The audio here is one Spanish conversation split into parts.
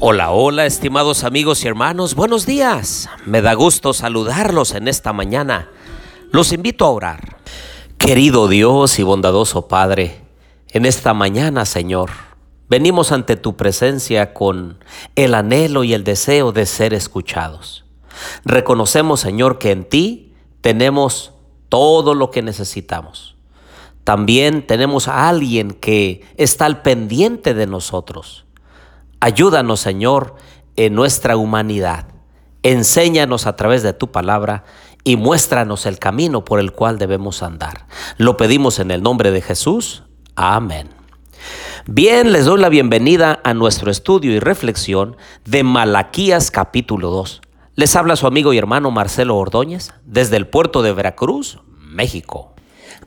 Hola, hola, estimados amigos y hermanos, buenos días. Me da gusto saludarlos en esta mañana. Los invito a orar. Querido Dios y bondadoso Padre, en esta mañana, Señor, venimos ante tu presencia con el anhelo y el deseo de ser escuchados. Reconocemos, Señor, que en ti tenemos todo lo que necesitamos. También tenemos a alguien que está al pendiente de nosotros Ayúdanos, Señor, en nuestra humanidad. Enséñanos a través de tu palabra y muéstranos el camino por el cual debemos andar. Lo pedimos en el nombre de Jesús. Amén. Bien, les doy la bienvenida a nuestro estudio y reflexión de Malaquías capítulo 2. Les habla su amigo y hermano Marcelo Ordóñez desde el puerto de Veracruz, México.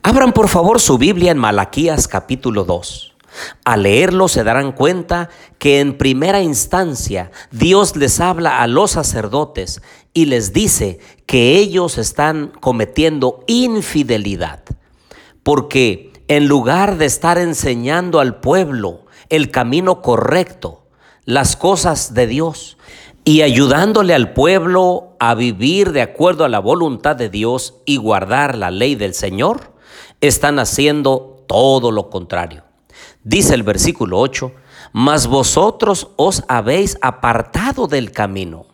Abran por favor su Biblia en Malaquías capítulo 2. Al leerlo se darán cuenta que en primera instancia Dios les habla a los sacerdotes y les dice que ellos están cometiendo infidelidad. Porque en lugar de estar enseñando al pueblo el camino correcto, las cosas de Dios, y ayudándole al pueblo a vivir de acuerdo a la voluntad de Dios y guardar la ley del Señor, están haciendo todo lo contrario. Dice el versículo 8, mas vosotros os habéis apartado del camino,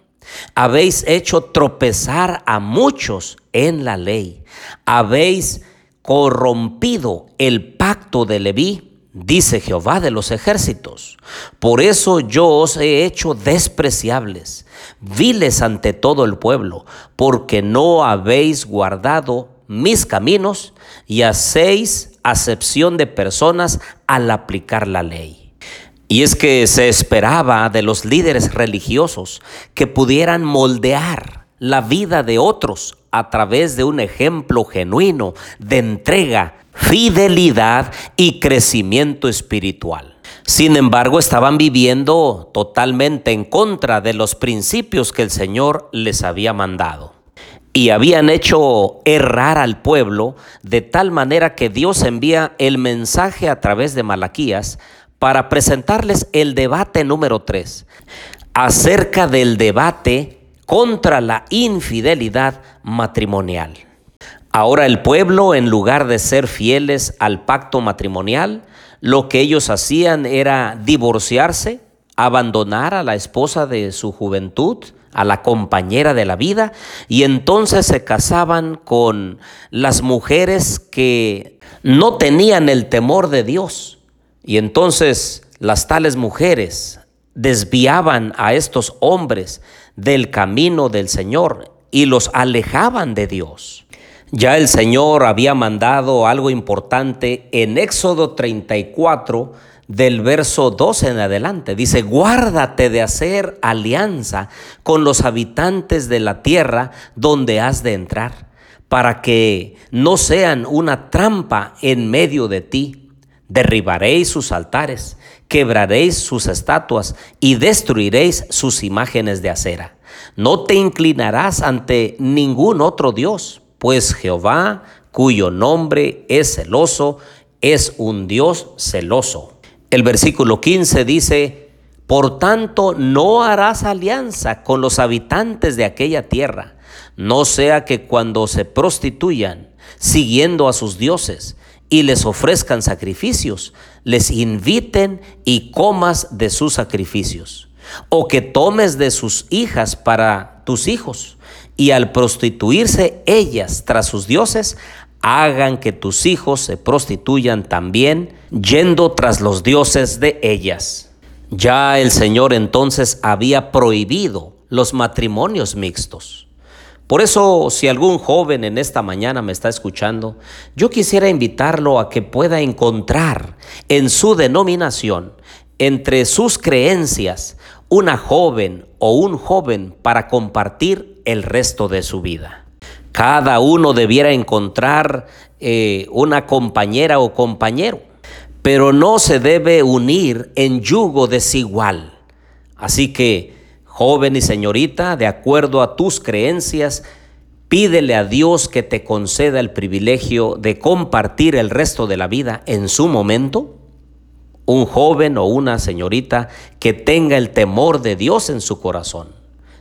habéis hecho tropezar a muchos en la ley, habéis corrompido el pacto de Leví, dice Jehová de los ejércitos. Por eso yo os he hecho despreciables, viles ante todo el pueblo, porque no habéis guardado mis caminos y hacéis acepción de personas al aplicar la ley. Y es que se esperaba de los líderes religiosos que pudieran moldear la vida de otros a través de un ejemplo genuino de entrega, fidelidad y crecimiento espiritual. Sin embargo, estaban viviendo totalmente en contra de los principios que el Señor les había mandado y habían hecho errar al pueblo de tal manera que Dios envía el mensaje a través de Malaquías para presentarles el debate número 3 acerca del debate contra la infidelidad matrimonial. Ahora el pueblo, en lugar de ser fieles al pacto matrimonial, lo que ellos hacían era divorciarse, abandonar a la esposa de su juventud, a la compañera de la vida y entonces se casaban con las mujeres que no tenían el temor de Dios. Y entonces las tales mujeres desviaban a estos hombres del camino del Señor y los alejaban de Dios. Ya el Señor había mandado algo importante en Éxodo 34 del verso 12 en adelante. Dice, guárdate de hacer alianza con los habitantes de la tierra donde has de entrar, para que no sean una trampa en medio de ti. Derribaréis sus altares, quebraréis sus estatuas y destruiréis sus imágenes de acera. No te inclinarás ante ningún otro Dios, pues Jehová, cuyo nombre es celoso, es un Dios celoso. El versículo 15 dice, por tanto no harás alianza con los habitantes de aquella tierra, no sea que cuando se prostituyan, siguiendo a sus dioses, y les ofrezcan sacrificios, les inviten y comas de sus sacrificios, o que tomes de sus hijas para tus hijos, y al prostituirse ellas tras sus dioses, hagan que tus hijos se prostituyan también, yendo tras los dioses de ellas. Ya el Señor entonces había prohibido los matrimonios mixtos. Por eso, si algún joven en esta mañana me está escuchando, yo quisiera invitarlo a que pueda encontrar en su denominación, entre sus creencias, una joven o un joven para compartir el resto de su vida. Cada uno debiera encontrar eh, una compañera o compañero, pero no se debe unir en yugo desigual. Así que, joven y señorita, de acuerdo a tus creencias, pídele a Dios que te conceda el privilegio de compartir el resto de la vida en su momento. Un joven o una señorita que tenga el temor de Dios en su corazón,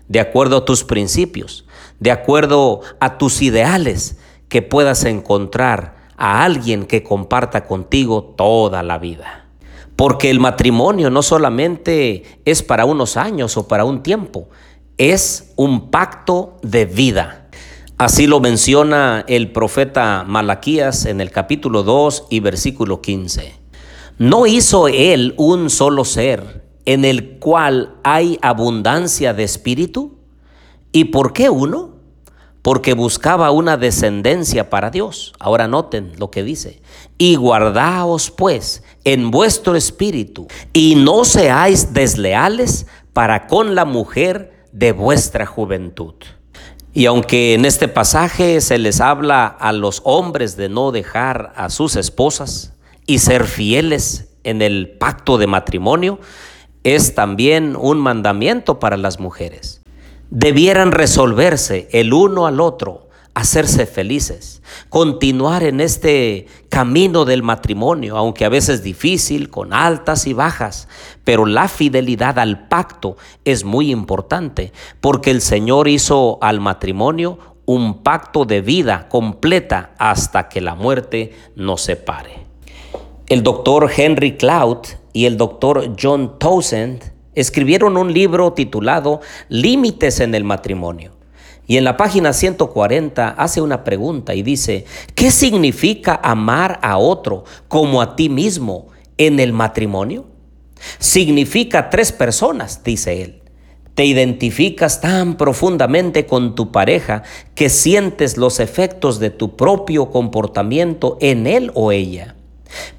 de acuerdo a tus principios, de acuerdo a tus ideales, que puedas encontrar a alguien que comparta contigo toda la vida. Porque el matrimonio no solamente es para unos años o para un tiempo, es un pacto de vida. Así lo menciona el profeta Malaquías en el capítulo 2 y versículo 15. ¿No hizo él un solo ser en el cual hay abundancia de espíritu? ¿Y por qué uno? Porque buscaba una descendencia para Dios. Ahora noten lo que dice. Y guardaos pues en vuestro espíritu y no seáis desleales para con la mujer de vuestra juventud. Y aunque en este pasaje se les habla a los hombres de no dejar a sus esposas y ser fieles en el pacto de matrimonio, es también un mandamiento para las mujeres debieran resolverse el uno al otro, hacerse felices, continuar en este camino del matrimonio, aunque a veces difícil, con altas y bajas, pero la fidelidad al pacto es muy importante, porque el Señor hizo al matrimonio un pacto de vida completa hasta que la muerte nos separe. El doctor Henry Cloud y el doctor John Townsend escribieron un libro titulado Límites en el matrimonio. Y en la página 140 hace una pregunta y dice, ¿qué significa amar a otro como a ti mismo en el matrimonio? Significa tres personas, dice él. Te identificas tan profundamente con tu pareja que sientes los efectos de tu propio comportamiento en él o ella.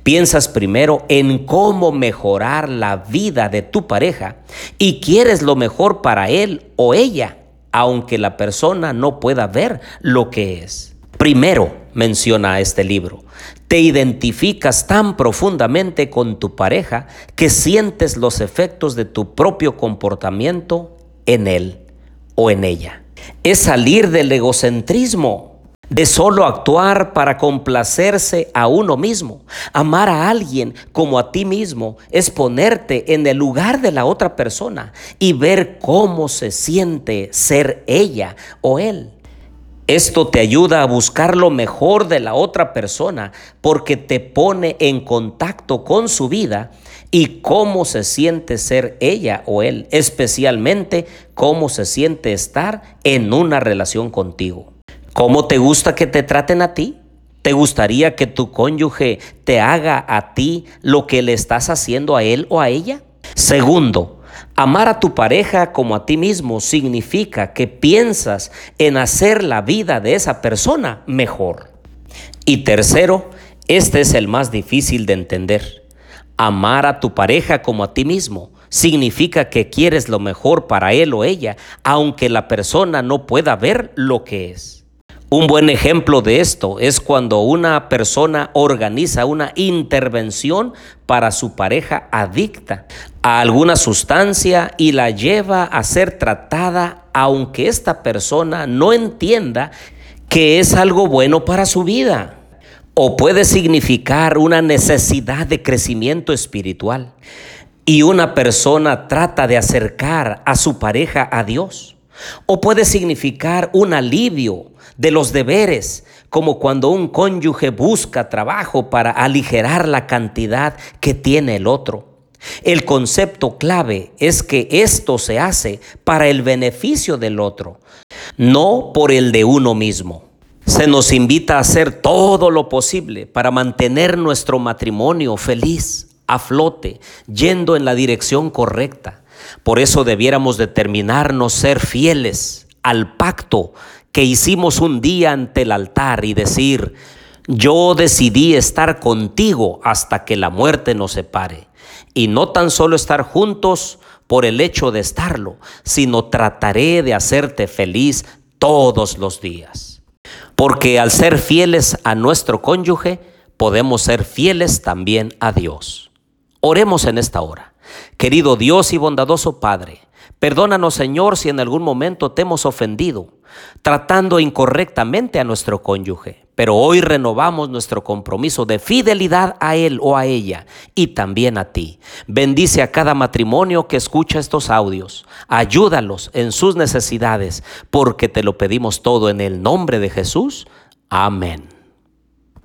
Piensas primero en cómo mejorar la vida de tu pareja y quieres lo mejor para él o ella, aunque la persona no pueda ver lo que es. Primero, menciona este libro, te identificas tan profundamente con tu pareja que sientes los efectos de tu propio comportamiento en él o en ella. Es salir del egocentrismo de solo actuar para complacerse a uno mismo. Amar a alguien como a ti mismo es ponerte en el lugar de la otra persona y ver cómo se siente ser ella o él. Esto te ayuda a buscar lo mejor de la otra persona porque te pone en contacto con su vida y cómo se siente ser ella o él, especialmente cómo se siente estar en una relación contigo. ¿Cómo te gusta que te traten a ti? ¿Te gustaría que tu cónyuge te haga a ti lo que le estás haciendo a él o a ella? Segundo, amar a tu pareja como a ti mismo significa que piensas en hacer la vida de esa persona mejor. Y tercero, este es el más difícil de entender. Amar a tu pareja como a ti mismo significa que quieres lo mejor para él o ella, aunque la persona no pueda ver lo que es. Un buen ejemplo de esto es cuando una persona organiza una intervención para su pareja adicta a alguna sustancia y la lleva a ser tratada aunque esta persona no entienda que es algo bueno para su vida. O puede significar una necesidad de crecimiento espiritual y una persona trata de acercar a su pareja a Dios. O puede significar un alivio de los deberes, como cuando un cónyuge busca trabajo para aligerar la cantidad que tiene el otro. El concepto clave es que esto se hace para el beneficio del otro, no por el de uno mismo. Se nos invita a hacer todo lo posible para mantener nuestro matrimonio feliz, a flote, yendo en la dirección correcta. Por eso debiéramos determinarnos ser fieles al pacto que hicimos un día ante el altar y decir, yo decidí estar contigo hasta que la muerte nos separe. Y no tan solo estar juntos por el hecho de estarlo, sino trataré de hacerte feliz todos los días. Porque al ser fieles a nuestro cónyuge, podemos ser fieles también a Dios. Oremos en esta hora. Querido Dios y bondadoso Padre, perdónanos Señor si en algún momento te hemos ofendido, tratando incorrectamente a nuestro cónyuge. Pero hoy renovamos nuestro compromiso de fidelidad a él o a ella y también a ti. Bendice a cada matrimonio que escucha estos audios. Ayúdalos en sus necesidades, porque te lo pedimos todo en el nombre de Jesús. Amén.